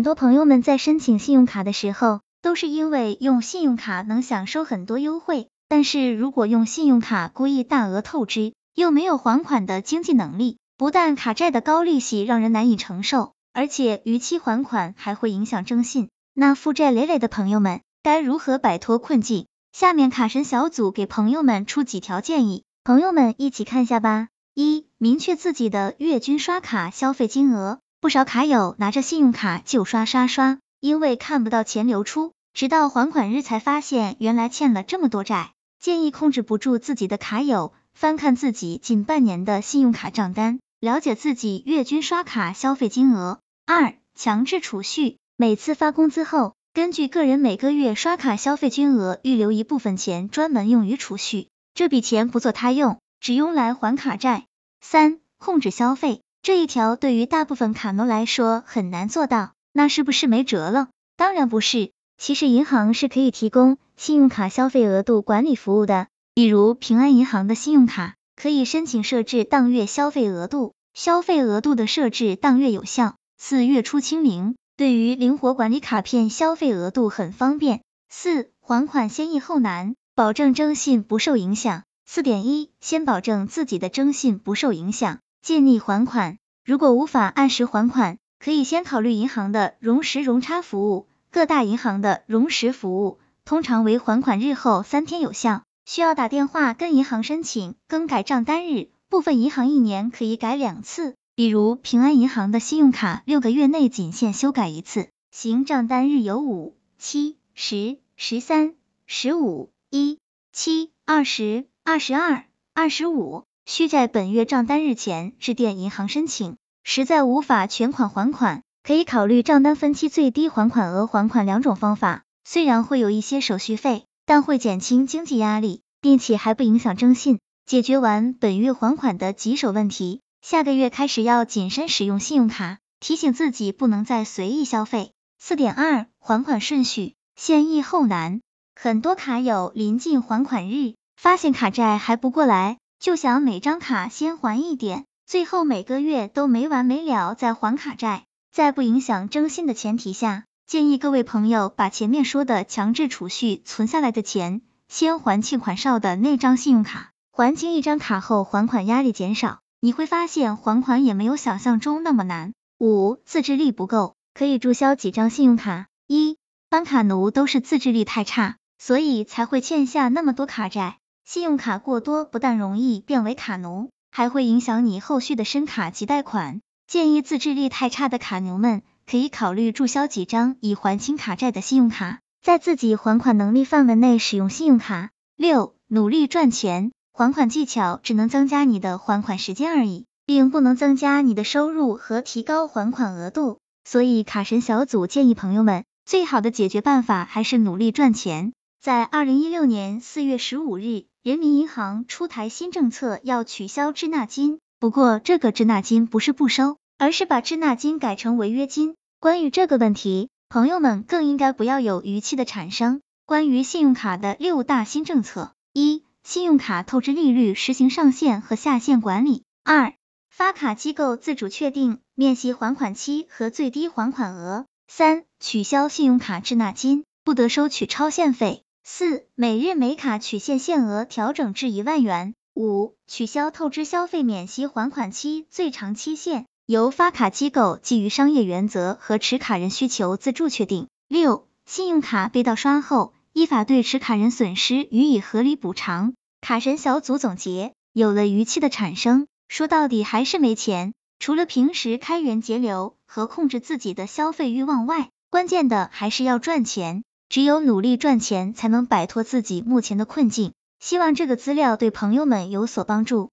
很多朋友们在申请信用卡的时候，都是因为用信用卡能享受很多优惠，但是如果用信用卡故意大额透支，又没有还款的经济能力，不但卡债的高利息让人难以承受，而且逾期还款还会影响征信。那负债累累的朋友们该如何摆脱困境？下面卡神小组给朋友们出几条建议，朋友们一起看下吧。一、明确自己的月均刷卡消费金额。不少卡友拿着信用卡就刷刷刷，因为看不到钱流出，直到还款日才发现原来欠了这么多债。建议控制不住自己的卡友，翻看自己近半年的信用卡账单，了解自己月均刷卡消费金额。二、强制储蓄，每次发工资后，根据个人每个月刷卡消费金额预留一部分钱专门用于储蓄，这笔钱不做他用，只用来还卡债。三、控制消费。这一条对于大部分卡奴来说很难做到，那是不是没辙了？当然不是，其实银行是可以提供信用卡消费额度管理服务的，比如平安银行的信用卡可以申请设置当月消费额度，消费额度的设置当月有效，四月初清零，对于灵活管理卡片消费额度很方便。四还款先易后难，保证征信不受影响。四点一，先保证自己的征信不受影响。建议还款，如果无法按时还款，可以先考虑银行的融时融差服务。各大银行的融时服务通常为还款日后三天有效，需要打电话跟银行申请更改账单日。部分银行一年可以改两次，比如平安银行的信用卡六个月内仅限修改一次。行账单日有五、七、十、十三、十五、一、七、二十、二十二、二十五。需在本月账单日前致电银行申请，实在无法全款还款，可以考虑账单分期最低还款额还款两种方法。虽然会有一些手续费，但会减轻经济压力，并且还不影响征信。解决完本月还款的棘手问题，下个月开始要谨慎使用信用卡，提醒自己不能再随意消费。四点二，还款顺序先易后难，很多卡友临近还款日，发现卡债还不过来。就想每张卡先还一点，最后每个月都没完没了再还卡债，在不影响征信的前提下，建议各位朋友把前面说的强制储蓄存下来的钱，先还欠款少的那张信用卡，还清一张卡后，还款压力减少，你会发现还款也没有想象中那么难。五、自制力不够，可以注销几张信用卡。一般卡奴都是自制力太差，所以才会欠下那么多卡债。信用卡过多不但容易变为卡奴，还会影响你后续的申卡及贷款。建议自制力太差的卡牛们可以考虑注销几张已还清卡债的信用卡，在自己还款能力范围内使用信用卡。六、努力赚钱，还款技巧只能增加你的还款时间而已，并不能增加你的收入和提高还款额度。所以卡神小组建议朋友们，最好的解决办法还是努力赚钱。在二零一六年四月十五日。人民银行出台新政策，要取消滞纳金。不过，这个滞纳金不是不收，而是把滞纳金改成违约金。关于这个问题，朋友们更应该不要有逾期的产生。关于信用卡的六大新政策：一、信用卡透支利率实行上限和下限管理；二、发卡机构自主确定面息还款期和最低还款额；三、取消信用卡滞纳金，不得收取超限费。四、每日每卡取现限额调整至一万元。五、取消透支消费免息还款期最长期限，由发卡机构基于商业原则和持卡人需求自助确定。六、信用卡被盗刷后，依法对持卡人损失予以合理补偿。卡神小组总结：有了逾期的产生，说到底还是没钱。除了平时开源节流和控制自己的消费欲望外，关键的还是要赚钱。只有努力赚钱，才能摆脱自己目前的困境。希望这个资料对朋友们有所帮助。